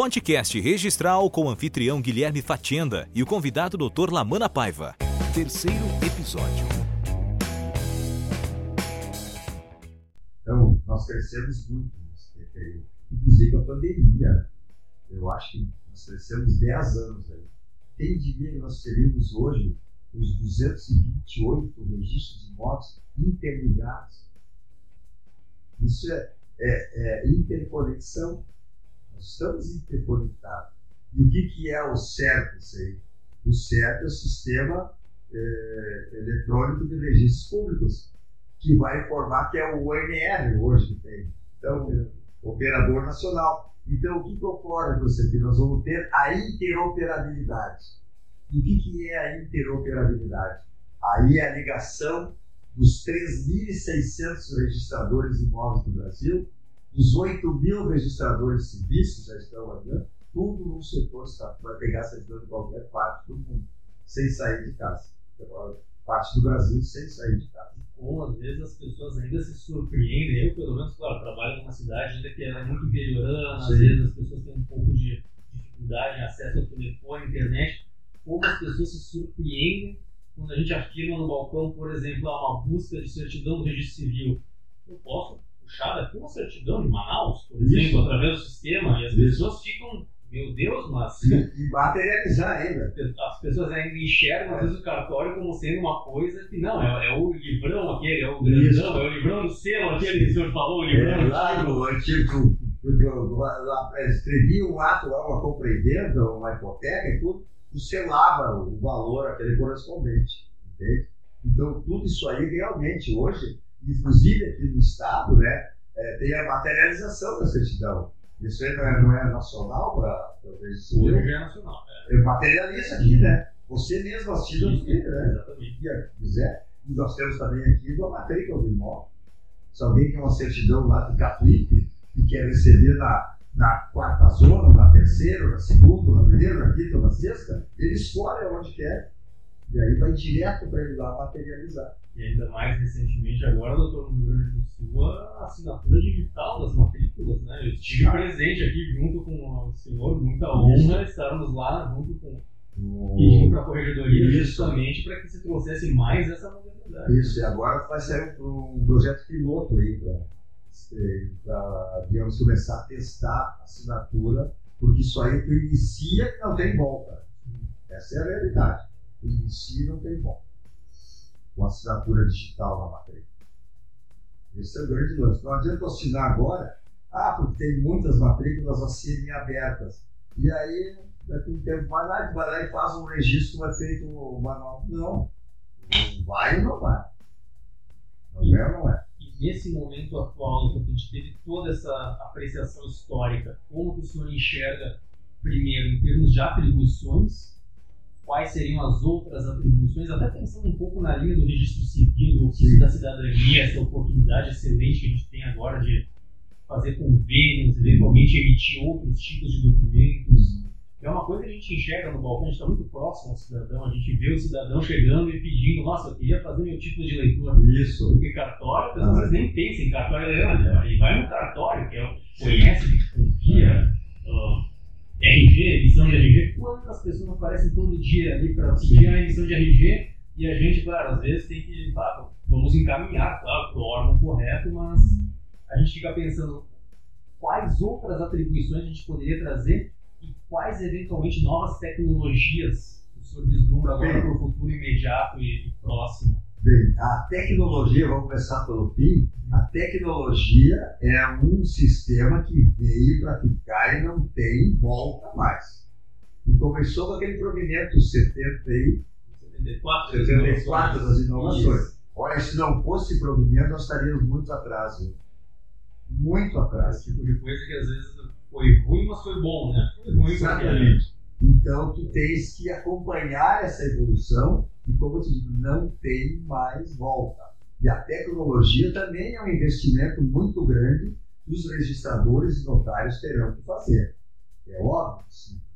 Podcast Registral com o anfitrião Guilherme Fatienda e o convidado Dr. Lamana Paiva. Terceiro episódio. Então, nós crescemos muito nesse período. Inclusive a pandemia. Eu acho que nós crescemos 10 anos aí. Quem diria que nós teríamos hoje os 228 registros de imóveis interligados? Isso é, é, é interconexão. Estamos interconectados. E o que, que é o certo isso? O certo é o sistema é, eletrônico de registros públicos, que vai informar que é o ONR hoje que tem. Então, operador nacional. Então, o que, que ocorre com isso aqui? Nós vamos ter a interoperabilidade. E o que, que é a interoperabilidade? Aí é a ligação dos 3.600 registradores de imóveis do Brasil, dos 8 mil registradores civis que já estão ali, tudo no setor está, vai pegar servidor de qualquer parte do mundo, sem sair de casa. Parte do Brasil sem sair de casa. Ou às vezes as pessoas ainda se surpreendem. Eu, pelo menos, claro, trabalho numa cidade ainda que é muito interiorana, às vezes as pessoas têm um pouco de dificuldade em acesso ao telefone, internet. Como as pessoas se surpreendem quando a gente afirma no balcão, por exemplo, uma busca de certidão do registro civil. Eu posso puxar daqui uma certidão de Manaus, por exemplo, Isso. através do sistema, e as Isso. pessoas ficam meu Deus, mas. E materializar ainda. As pessoas ainda enxergam, às vezes, o cartório como sendo uma coisa que não, é, é o livrão aquele, é o grandão, Isso. é o livrão do selo, aquele que o senhor falou, o livrão é, lá no antigo. Escrevia um ato lá, uma compreendendo, uma hipoteca e tudo, tu selava o valor aquele correspondente. Entende? Então, tudo isso aí realmente hoje, inclusive aqui no Estado, né, é, tem a materialização da certidão. Isso aí não é, não é nacional para o registro Hoje é nacional. É. Eu materializo aqui, né? Você mesmo assina o filho, né? Exatamente. Se quiser. E nós temos também aqui uma matrícula do imóvel. Se alguém quer uma certidão lá de Capuípe e quer receber na, na quarta zona, na terceira, na segunda, na primeira, na quinta, na sexta, ele escolhe onde quer. E aí vai direto para ele lá materializar. E ainda mais recentemente, agora, doutor, no Rio Grande do Sul, a assinatura digital das matrículas, né? Eu estive ah. presente aqui junto com o senhor, muita honra estarmos lá junto com e para a corregedoria justamente para que se trouxesse mais essa modernidade. Isso, e agora vai sair um, um projeto piloto aí para, digamos, começar a testar a assinatura, porque isso aí tu inicia e não tem volta. Essa é a realidade. Não tem volta com assinatura digital na matrícula. Esse é o grande lance. Não adianta assinar agora, ah, porque tem muitas matrículas a serem abertas. E aí, daqui um tempo, vai lá, vai lá e faz um registro, vai feito o manual. Não. Vai ou não vai? Não é ou não é? E nesse momento atual, que a gente teve toda essa apreciação histórica, como o senhor enxerga, primeiro, em termos de atribuições, quais seriam as outras atribuições, até pensando um pouco na linha do registro civil, do ofício da cidadania, essa oportunidade excelente que a gente tem agora de fazer convênios, eventualmente emitir outros tipos de documentos. É uma coisa que a gente enxerga no balcão, a gente está muito próximo ao cidadão, a gente vê o cidadão chegando e pedindo, nossa, eu queria fazer meu tipo de leitura. Isso. Porque cartório, as pessoas ah. nem pensam em cartório, e vai no cartório, que é, conhece, confia. Uh, RG, emissão de RG, quantas pessoas aparecem todo dia ali para pedir a emissão de RG e a gente, claro, às vezes tem que, tá, vamos encaminhar, claro, para o órgão correto, mas a gente fica pensando quais outras atribuições a gente poderia trazer e quais eventualmente novas tecnologias o senhor vislumbra agora para o futuro imediato e próximo. A tecnologia, vamos começar pelo fim, a tecnologia é um sistema que veio para ficar e não tem volta mais. E começou com aquele provimento 70 e 74, 74 das inovações. Isso. Olha, se não fosse provimento, nós estaríamos muito atrás. Viu? Muito atrás. Esse tipo de coisa que às vezes foi ruim, mas foi bom, né? Foi ruim Exatamente. Então, tu tens que acompanhar essa evolução e, como eu te digo, não tem mais volta. E a tecnologia também é um investimento muito grande que os registradores e notários terão que fazer. É óbvio,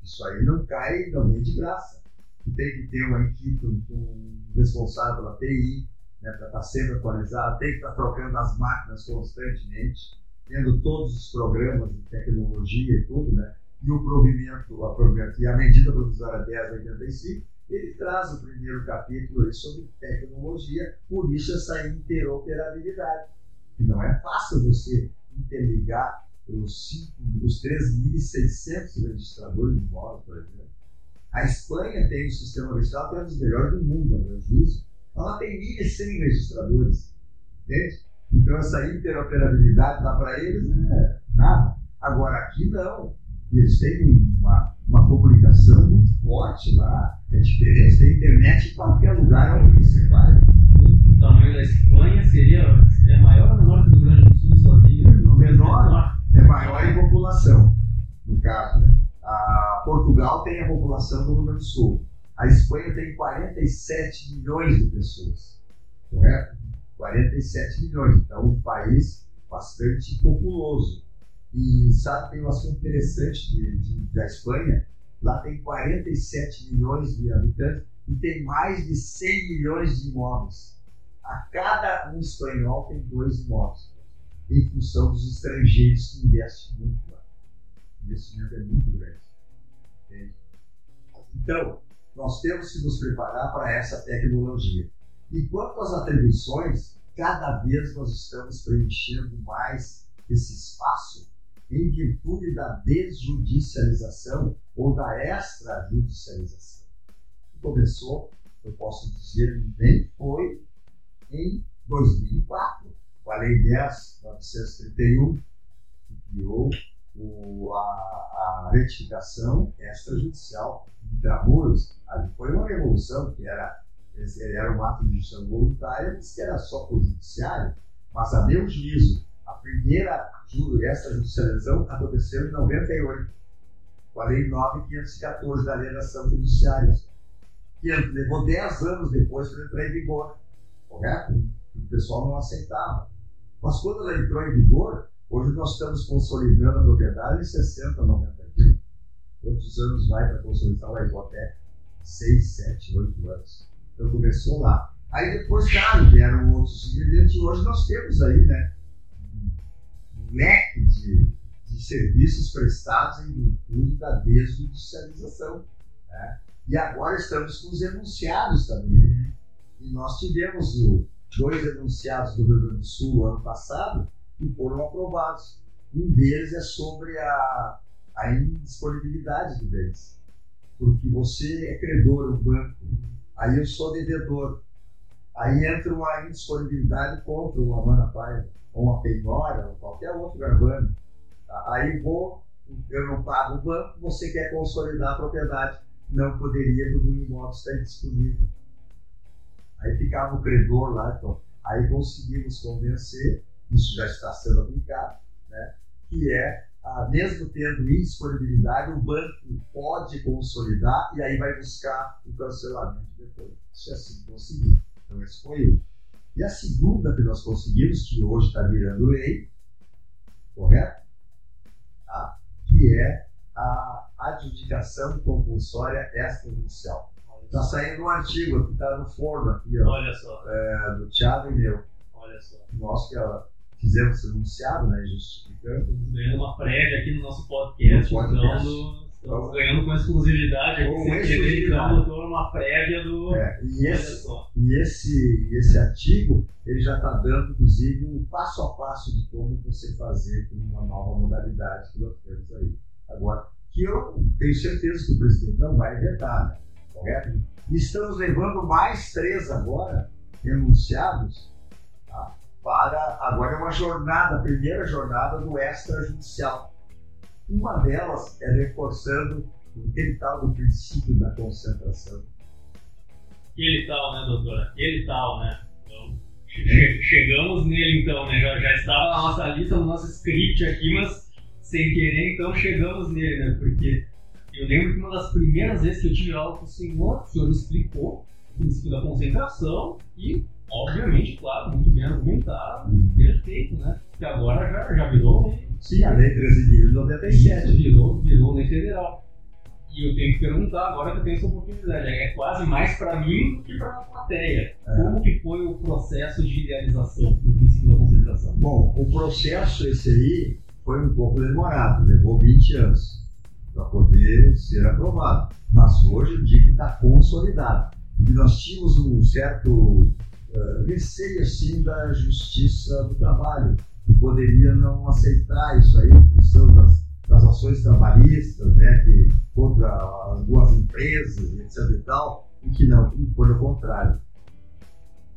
isso aí não cai, não vem de graça. Tu tem que ter uma equipe, um, responsável pela TI, né, para estar tá sempre atualizado, tem que estar tá trocando as máquinas constantemente, tendo todos os programas de tecnologia e tudo, né? E o provimento, a provimento e a medida provisória 1085, ele traz o primeiro capítulo sobre tecnologia, por isso essa interoperabilidade. E não é fácil você interligar os, os 3.600 registradores de imóveis, por exemplo. A Espanha tem um sistema registral que é um dos melhores do mundo, a meu juízo. Ela tem 1.100 registradores. Entende? Então, essa interoperabilidade lá para eles é nada. Agora, aqui não. Eles têm uma, uma comunicação muito forte lá. É diferente. Tem internet em qualquer lugar onde você vai. O tamanho da Espanha seria é maior ou menor que o Rio Grande do Sul sozinho? O menor é maior em população, no caso. Né? A Portugal tem a população do Rio Grande do Sul. A Espanha tem 47 milhões de pessoas. Correto? 47 milhões. Então, um país bastante populoso. E sabe, tem um assunto interessante de, de, da Espanha. Lá tem 47 milhões de habitantes e tem mais de 100 milhões de imóveis. A cada um espanhol tem dois imóveis, em função dos estrangeiros que investem muito lá. O investimento é muito grande. Entende? Então, nós temos que nos preparar para essa tecnologia. E quanto às atribuições, cada vez nós estamos preenchendo mais esse espaço em virtude da desjudicialização ou da extrajudicialização. Começou, eu posso dizer, nem foi em 2004, com a Lei 10.931, que criou o, a, a retificação extrajudicial intramuros. Ali foi uma revolução que era era um ato de justiça voluntária, mas que era só por judiciário. Mas, a meu juízo, a primeira extrajudicialização aconteceu em 98, com a Lei 9.514 da Alienação Fiduciária, que levou 10 anos depois para entrar em vigor, correto? O pessoal não aceitava. Mas quando ela entrou em vigor, hoje nós estamos consolidando a propriedade em 60, 90 dias. Quantos anos vai para consolidar uma hipoteca? 6, 7, 8 anos. Então começou lá. Aí depois, claro, vieram outros ingredientes e hoje nós temos aí, né, leque de, de serviços prestados em virtude da desjudicialização. Né? E agora estamos com os enunciados também. E nós tivemos o, dois enunciados do Rio Grande do Sul ano passado que foram aprovados. Um deles é sobre a, a indisponibilidade de bens. Porque você é credor, o banco, Aí eu sou devedor. Aí entra uma indisponibilidade contra uma Manapai, ou uma penhora, ou qualquer outro garbano. Tá? Aí vou, eu não pago o banco, você quer consolidar a propriedade. Não poderia, porque o imóvel está indisponível. Aí ficava o credor lá, então. Aí conseguimos convencer, isso já está sendo aplicado, né? que é ah, mesmo tendo indisponibilidade, o banco pode consolidar e aí vai buscar o cancelamento depois. Isso é assim conseguir. Então, esse foi um. E a segunda que nós conseguimos, que hoje está virando lei, correto? Tá? Que é a adjudicação compulsória extrajudicial. Está saindo um artigo que está no forno aqui, ó. Olha só. É, do Thiago e meu. Olha só. Nós que fizemos enunciado, né, justificando. Ganhando uma prévia aqui no nosso podcast, No podcast. Então, estamos ganhando com exclusividade aqui, Com exclusividade. então, doutor, uma prévia do... É, e Olha esse, só. e esse, e esse artigo, ele já está dando, inclusive, um passo a passo de como você fazer com uma nova modalidade que nós temos aí. Agora, que eu tenho certeza que o presidente não vai vetar, né? correto? E estamos levando mais três agora, enunciados, tá? para agora é uma jornada, a primeira jornada do extrajudicial. Uma delas é reforçando aquele tal do princípio da concentração. Aquele tal, né, doutora? Aquele tal, né? Então, che- chegamos nele, então, né? Já, já estava na nossa lista, no nosso script aqui, mas sem querer, então, chegamos nele, né? Porque eu lembro que uma das primeiras vezes que eu tive aula com o senhor, o senhor explicou o princípio da concentração e, obviamente, claro, muito bem argumentado, perfeito, né? Que agora já, já virou lei. Sim, a Lei 13.097. Virou, virou lei federal. E eu tenho que perguntar agora que eu tenho essa oportunidade. É quase mais para mim do que para a plateia. É. Como que foi o processo de idealização do princípio da concentração? Bom, o processo esse aí foi um pouco demorado, levou 20 anos. para poder ser aprovado. Mas hoje digo que está consolidado. Porque nós tínhamos um certo uh, receio assim, da justiça do trabalho, poderia não aceitar isso aí em função das, das ações trabalhistas, né, que, contra as duas empresas, etc. e tal, e que não, pelo contrário.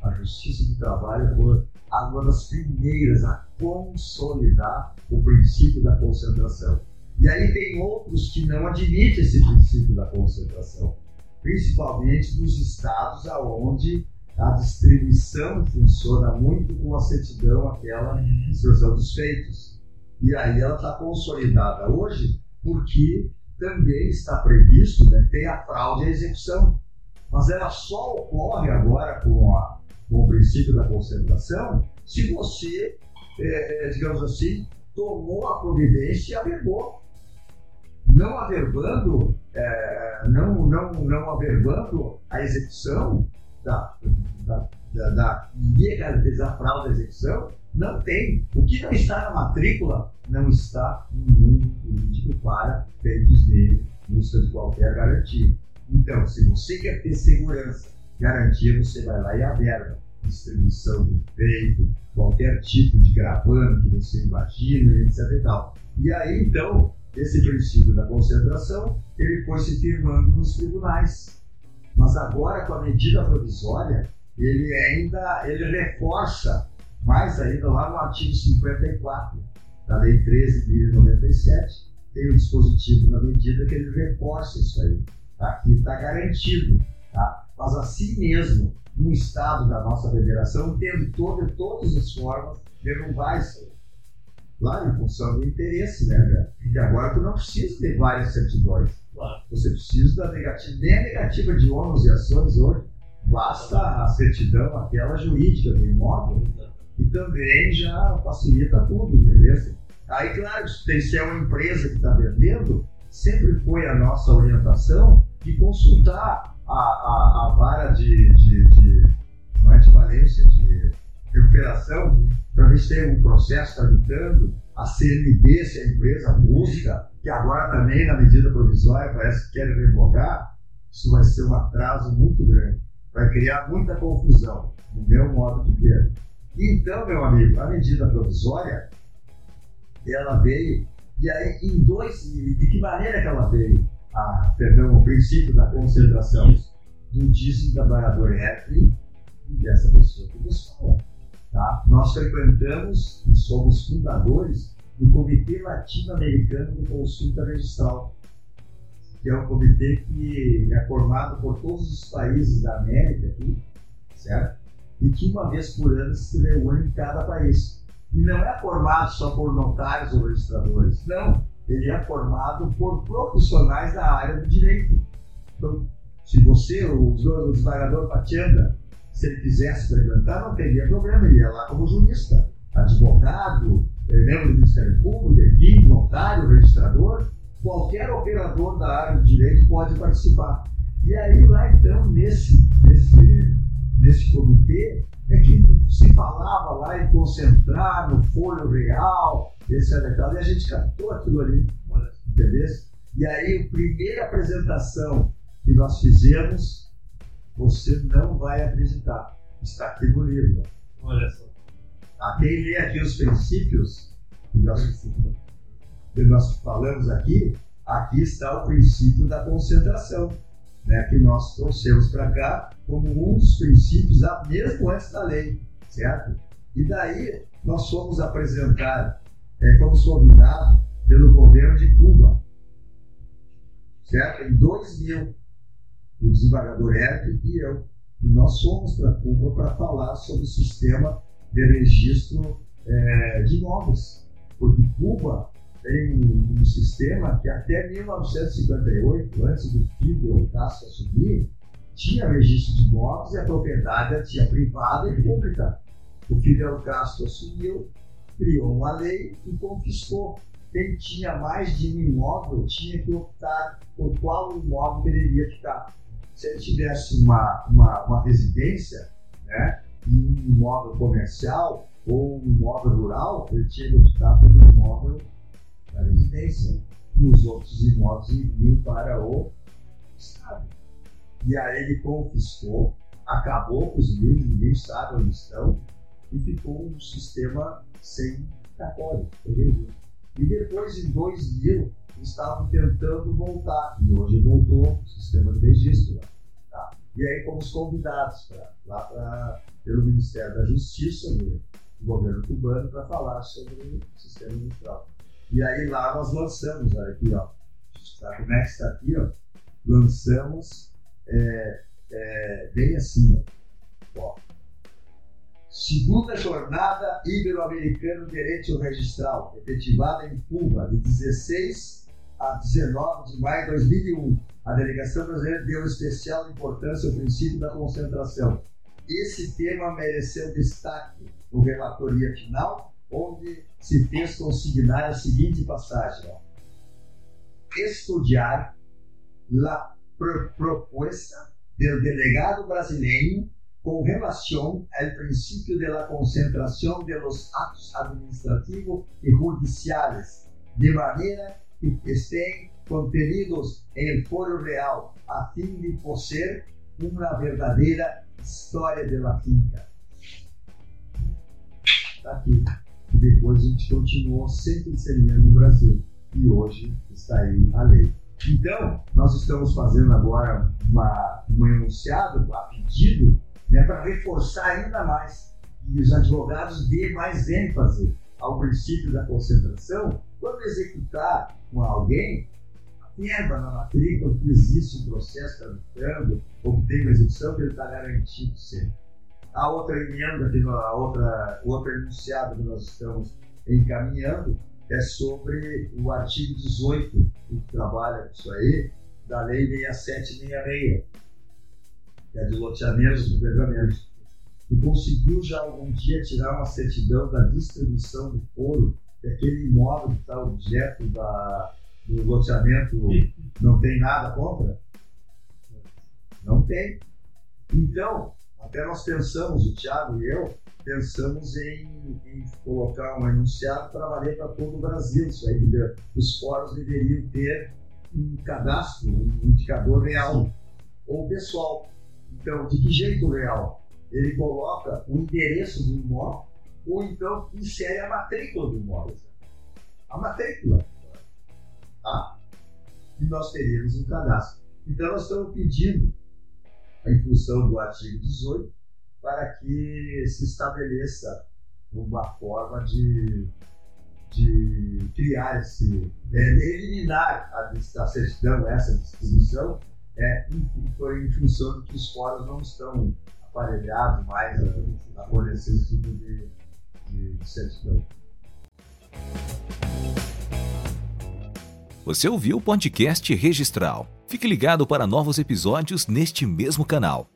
A justiça do trabalho foi uma das primeiras a consolidar o princípio da concentração. E aí tem outros que não admitem esse princípio da concentração, principalmente nos estados aonde a distribuição funciona muito com a certidão, aquela instrução dos feitos. E aí ela está consolidada hoje porque também está previsto, né, tem a fraude à execução. Mas ela só ocorre agora com, a, com o princípio da concentração se você, é, digamos assim, tomou a providência e averbou. Não averbando, é, não, não, não averbando a execução da, da, da, da legalização fraude da execução, não tem. O que não está na matrícula não está no mundo político para feitos dele, busca de qualquer garantia. Então, se você quer ter segurança, garantia, você vai lá e aberta distribuição do peito, qualquer tipo de gravame que você imagina, etc. E, tal. e aí, então, esse princípio da concentração, ele foi se firmando nos tribunais. Mas agora, com a medida provisória, ele ainda ele reforça mais ainda lá no artigo 54 da Lei 13.097, tem um dispositivo na medida que ele reforça isso aí. Aqui está garantido. Tá? Mas assim mesmo, um Estado da nossa federação tendo todo, todas as formas de derrubar isso aí. Claro, em função do interesse, né, Porque agora tu não precisa ter várias certidões. Claro. Você precisa da negativa, nem a negativa de ônus e ações hoje, basta a certidão, aquela jurídica do imóvel, e também já facilita tudo, entendeu? Aí, claro, se é uma empresa que está vendendo, sempre foi a nossa orientação de consultar a, a, a vara de, de, de, não é de falência, de recuperação, para ver se tem um processo tramitando, a CNB, se a empresa busca, que agora também na medida provisória parece que quer revogar, isso vai ser um atraso muito grande, vai criar muita confusão, no meu modo de ver. Então, meu amigo, a medida provisória, ela veio, e aí em dois, de que maneira que ela veio? a, perdão, o princípio da concentração do dízimo trabalhador F e dessa pessoa que nos fala. Tá? Nós frequentamos e somos fundadores do Comitê Latino-Americano de Consulta Registral, que é um comitê que é formado por todos os países da América aqui, certo? E que uma vez por ano se reúne em cada país. E não é formado só por notários ou registradores, não ele é formado por profissionais da área do direito. Então, se você, o desembargador Patianda, se ele quisesse frequentar, não teria problema, ele ia lá como jurista, advogado, eh, membro do Ministério Público, enfim, notário, registrador, qualquer operador da área do direito pode participar. E aí lá então, nesse, nesse, nesse comitê, é que se falava lá em concentrar no folho real, esse é e a gente captou aquilo ali, entendeu? E aí, a primeira apresentação que nós fizemos, você não vai acreditar, está aqui no livro. Olha só. A quem lê aqui os princípios que nós, que nós falamos aqui, aqui está o princípio da concentração, né, que nós trouxemos para cá como um dos princípios, mesmo antes da lei, certo? E daí nós fomos apresentar é, fomos convidados pelo governo de Cuba, certo? Em 2000, o desembargador Eric e eu. E nós fomos para Cuba para falar sobre o sistema de registro é, de imóveis. Porque Cuba tem um, sistema que até 1958, antes do Fidel Castro assumir, tinha registro de imóveis e a propriedade tinha privada e pública. O Fidel Castro assumiu criou uma lei e confiscou. Quem tinha mais de um imóvel tinha que optar por qual imóvel deveria ficar. Se ele tivesse uma, uma, uma residência, né, e um imóvel comercial ou um imóvel rural, ele tinha que optar pelo imóvel da residência. e os outros imóveis iriam para o Estado. E aí ele confiscou, acabou com os livros, ninguém sabe onde estão, e ficou um sistema sem cartório, E depois, em 2000, estavam tentando voltar, e hoje voltou o sistema de registro. Tá? E aí fomos convidados pra, lá pra, pelo Ministério da Justiça, do governo cubano, para falar sobre o sistema eleitoral. E aí lá nós lançamos, aqui ó, tá, como é que está aqui, ó, lançamos é, é, bem assim, ó Segunda Jornada Ibero-Americana Direito Registral, efetivada em Cuba, de 16 a 19 de maio de 2001. A delegação brasileira deu especial importância ao princípio da concentração. Esse tema mereceu destaque no relatoria final, onde se fez consignar a seguinte passagem: estudar a proposta do delegado brasileiro com relação ao princípio de la concentração de los administrativos e judiciais, de maneira que estén contenidos em foro real, a fim de possuir uma verdadeira história de la finca. Está aqui. E depois a gente continuou sempre disseminando no Brasil. E hoje está aí a lei. Então, nós estamos fazendo agora uma, um enunciado a pedido né, para reforçar ainda mais e os advogados dêem mais ênfase ao princípio da concentração quando executar com alguém afirma na matrícula que existe um processo tramitando ou que tem uma execução que ele está garantido sempre. A outra emenda, a outra, o outro enunciado que nós estamos encaminhando é sobre o artigo 18, que trabalha com isso aí, da Lei 6766, que é de loteamentos e pergamentos. Tu conseguiu já algum dia tirar uma certidão da distribuição do foro, que aquele imóvel que está objeto da, do loteamento não tem nada contra? Não tem. Então, até nós pensamos, o Thiago e eu, pensamos em, em colocar um enunciado para valer para todo o Brasil. Isso aí, os fóruns deveriam ter um cadastro, um indicador real ou pessoal. Então, de que jeito real? Ele coloca o endereço do imóvel ou então insere a matrícula do imóvel. A matrícula. Tá? E nós teríamos um cadastro. Então, nós estamos pedindo, em função do artigo 18, para que se estabeleça uma forma de, de criar esse, é, eliminar a, a certidão, essa distribuição, é, em, em função de que os fóruns não estão aparelhados mais a, a fornecer esse tipo de, de, de certidão. Você ouviu o podcast Registral. Fique ligado para novos episódios neste mesmo canal.